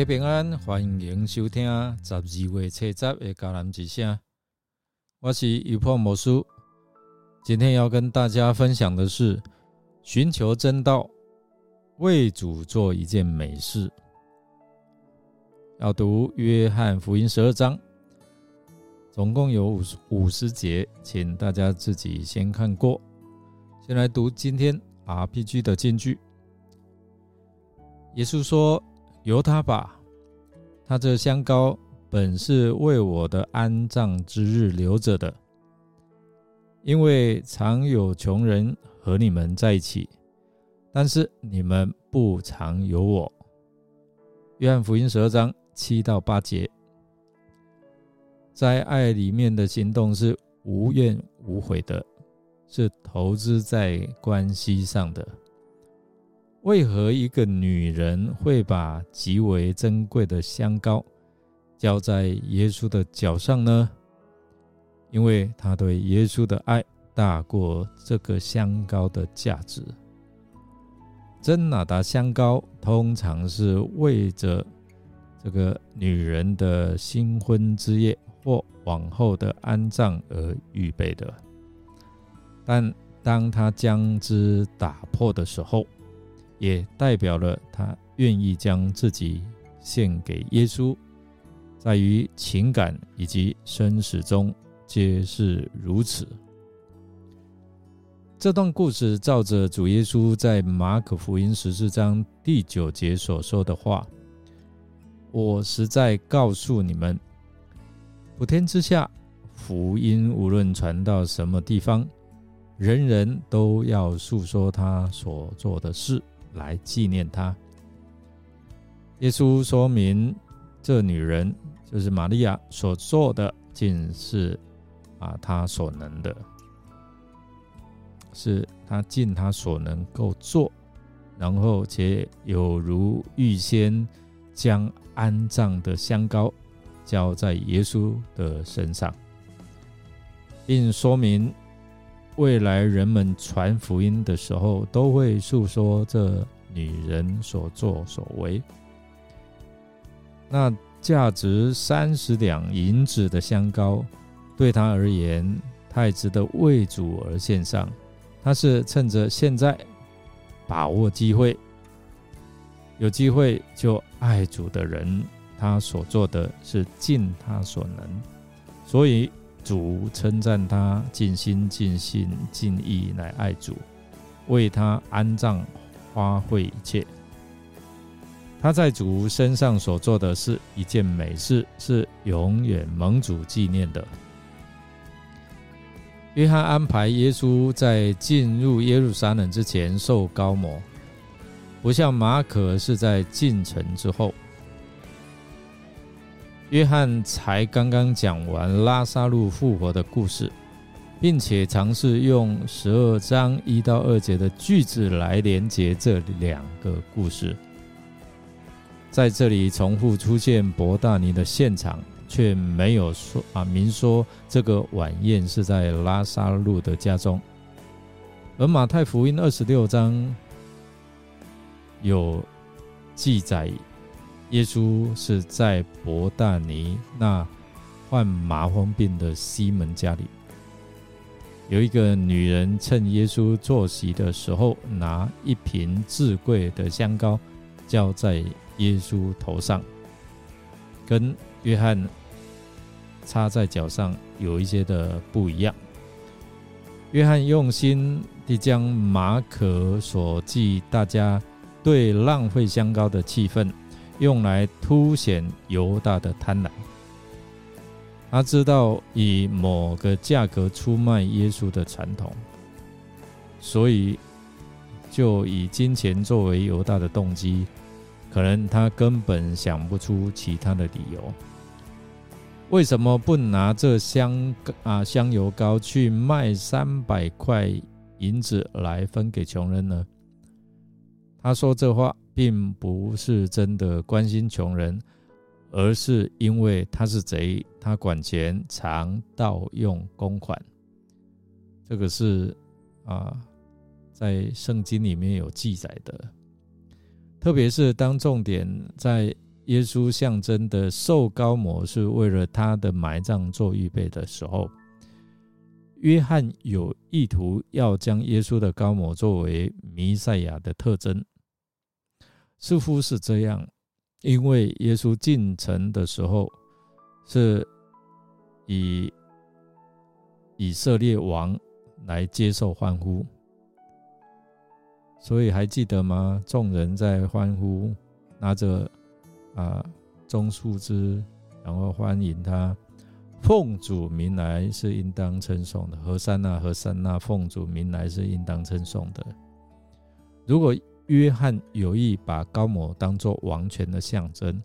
家平安，欢迎收听十二月七十的迦南之声。我是余破魔术，今天要跟大家分享的是寻求真道，为主做一件美事。要读约翰福音十二章，总共有五五十节，请大家自己先看过。先来读今天 RPG 的金句。耶稣说。由他吧，他这香膏本是为我的安葬之日留着的，因为常有穷人和你们在一起，但是你们不常有我。约翰福音十二章七到八节，在爱里面的行动是无怨无悔的，是投资在关系上的。为何一个女人会把极为珍贵的香膏浇在耶稣的脚上呢？因为她对耶稣的爱大过这个香膏的价值。真纳达香膏通常是为着这个女人的新婚之夜或往后的安葬而预备的，但当他将之打破的时候，也代表了他愿意将自己献给耶稣，在于情感以及生死中皆是如此。这段故事照着主耶稣在马可福音十四章第九节所说的话：“我实在告诉你们，普天之下，福音无论传到什么地方，人人都要诉说他所做的事。”来纪念他。耶稣说明，这女人就是玛利亚所做的，尽是啊，她所能的，是她尽她所能够做，然后且有如预先将安葬的香膏浇在耶稣的身上，并说明。未来人们传福音的时候，都会诉说这女人所作所为。那价值三十两银子的香膏，对他而言太值得为主而献上。他是趁着现在把握机会，有机会就爱主的人，他所做的是尽他所能，所以。主称赞他尽心尽性尽意来爱主，为他安葬花费一切。他在主身上所做的是一件美事，是永远蒙主纪念的。约翰安排耶稣在进入耶路撒冷之前受高摩，不像马可是在进城之后。约翰才刚刚讲完拉萨路复活的故事，并且尝试用十二章一到二节的句子来连接这两个故事。在这里重复出现伯大尼的现场，却没有说啊明说这个晚宴是在拉萨路的家中。而马太福音二十六章有记载。耶稣是在伯大尼那患麻风病的西门家里，有一个女人趁耶稣坐席的时候，拿一瓶至贵的香膏浇在耶稣头上，跟约翰插在脚上有一些的不一样。约翰用心地将马可所记大家对浪费香膏的气氛。用来凸显犹大的贪婪。他知道以某个价格出卖耶稣的传统，所以就以金钱作为犹大的动机。可能他根本想不出其他的理由。为什么不拿这香啊香油膏去卖三百块银子来分给穷人呢？他说这话。并不是真的关心穷人，而是因为他是贼，他管钱常盗用公款。这个是啊，在圣经里面有记载的。特别是当重点在耶稣象征的受高摩是为了他的埋葬做预备的时候，约翰有意图要将耶稣的高摩作为弥赛亚的特征，似乎是这样，因为耶稣进城的时候是以以色列王来接受欢呼。所以还记得吗？众人在欢呼，拿着啊棕树枝，然后欢迎他。奉主名来是应当称颂的，何山那何山那，奉主名来是应当称颂的。如果约翰有意把高某当作王权的象征，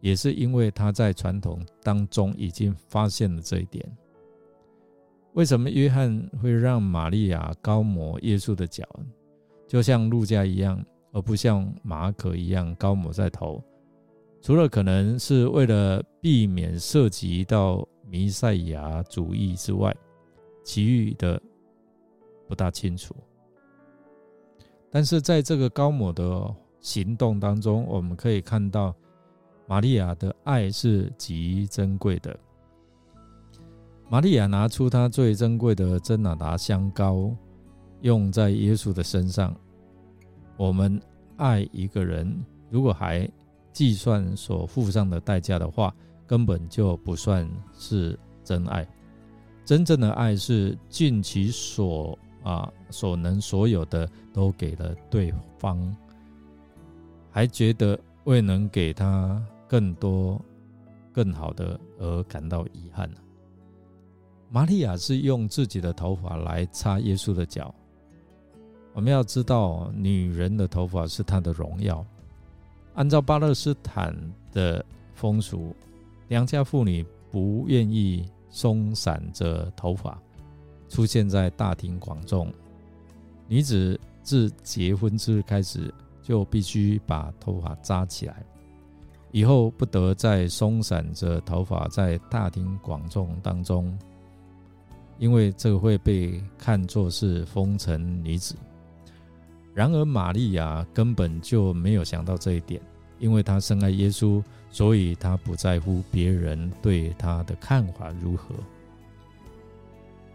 也是因为他在传统当中已经发现了这一点。为什么约翰会让玛利亚高抹耶稣的脚？就像路加一样，而不像马可一样高抹在头，除了可能是为了避免涉及到弥赛亚主义之外，其余的不大清楚。但是在这个高某的行动当中，我们可以看到玛利亚的爱是极珍贵的。玛利亚拿出她最珍贵的真哪达香膏。用在耶稣的身上，我们爱一个人，如果还计算所付上的代价的话，根本就不算是真爱。真正的爱是尽其所啊所能所有的都给了对方，还觉得未能给他更多更好的而感到遗憾玛利亚是用自己的头发来擦耶稣的脚。我们要知道，女人的头发是她的荣耀。按照巴勒斯坦的风俗，良家妇女不愿意松散着头发出现在大庭广众。女子自结婚之日开始，就必须把头发扎起来，以后不得再松散着头发在大庭广众当中，因为这会被看作是风尘女子。然而，玛利亚根本就没有想到这一点，因为她深爱耶稣，所以她不在乎别人对她的看法如何。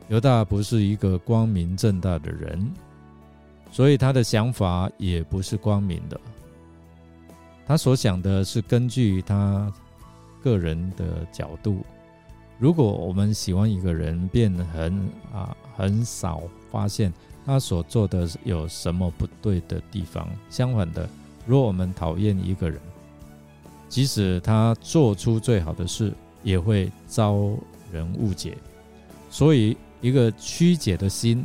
犹大不是一个光明正大的人，所以他的想法也不是光明的。他所想的是根据他个人的角度。如果我们喜欢一个人，便很啊很少发现。他所做的有什么不对的地方？相反的，若我们讨厌一个人，即使他做出最好的事，也会遭人误解。所以，一个曲解的心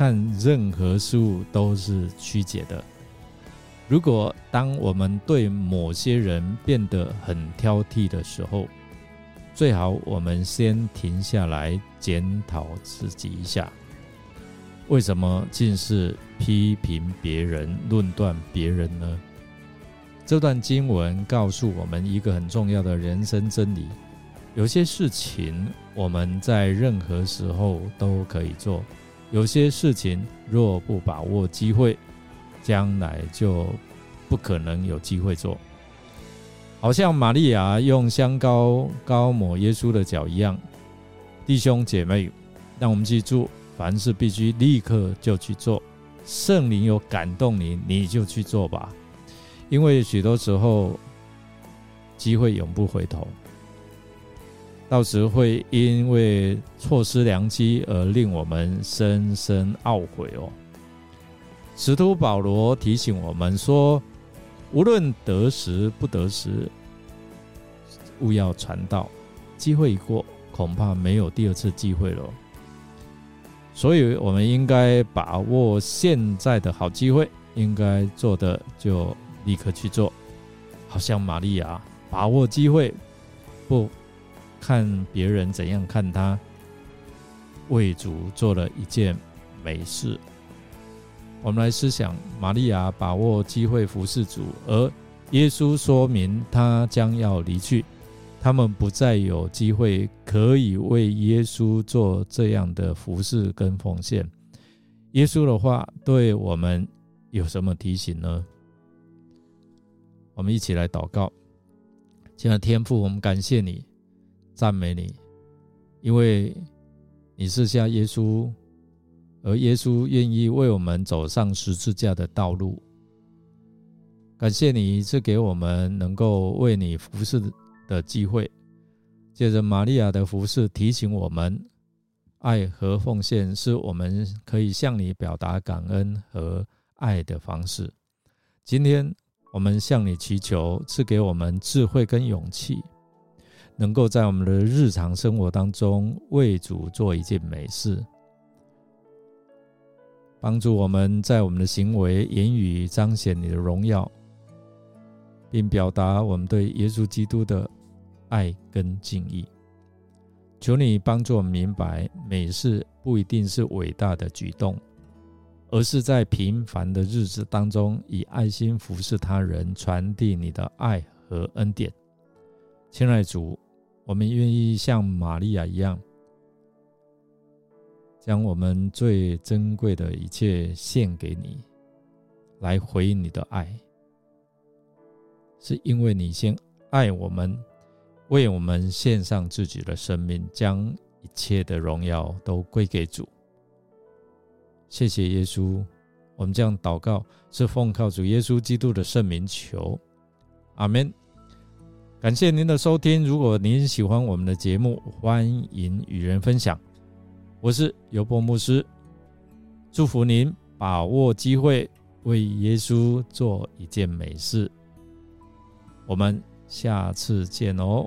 看任何事物都是曲解的。如果当我们对某些人变得很挑剔的时候，最好我们先停下来检讨自己一下。为什么尽是批评别人、论断别人呢？这段经文告诉我们一个很重要的人生真理：有些事情我们在任何时候都可以做；有些事情若不把握机会，将来就不可能有机会做。好像玛利亚用香膏膏抹耶稣的脚一样，弟兄姐妹，让我们记住。凡事必须立刻就去做，圣灵有感动你，你就去做吧。因为许多时候，机会永不回头，到时会因为错失良机而令我们深深懊悔哦。使徒保罗提醒我们说，无论得时不得时，勿要传道。机会一过，恐怕没有第二次机会了。所以，我们应该把握现在的好机会，应该做的就立刻去做。好像玛利亚把握机会，不看别人怎样看他，为主做了一件美事。我们来思想，玛利亚把握机会服侍主，而耶稣说明他将要离去。他们不再有机会可以为耶稣做这样的服侍跟奉献。耶稣的话对我们有什么提醒呢？我们一起来祷告，亲爱的天父，我们感谢你，赞美你，因为你是像耶稣，而耶稣愿意为我们走上十字架的道路。感谢你赐给我们能够为你服侍的机会。借着玛利亚的服侍，提醒我们，爱和奉献是我们可以向你表达感恩和爱的方式。今天。我们向你祈求，赐给我们智慧跟勇气，能够在我们的日常生活当中为主做一件美事，帮助我们在我们的行为、言语彰显你的荣耀，并表达我们对耶稣基督的爱跟敬意。求你帮助我们明白，美事不一定是伟大的举动。而是在平凡的日子当中，以爱心服侍他人，传递你的爱和恩典。亲爱主，我们愿意像玛利亚一样，将我们最珍贵的一切献给你，来回应你的爱。是因为你先爱我们，为我们献上自己的生命，将一切的荣耀都归给主。谢谢耶稣，我们这样祷告是奉靠主耶稣基督的圣名求，阿门。感谢您的收听，如果您喜欢我们的节目，欢迎与人分享。我是尤伯牧师，祝福您把握机会为耶稣做一件美事。我们下次见哦。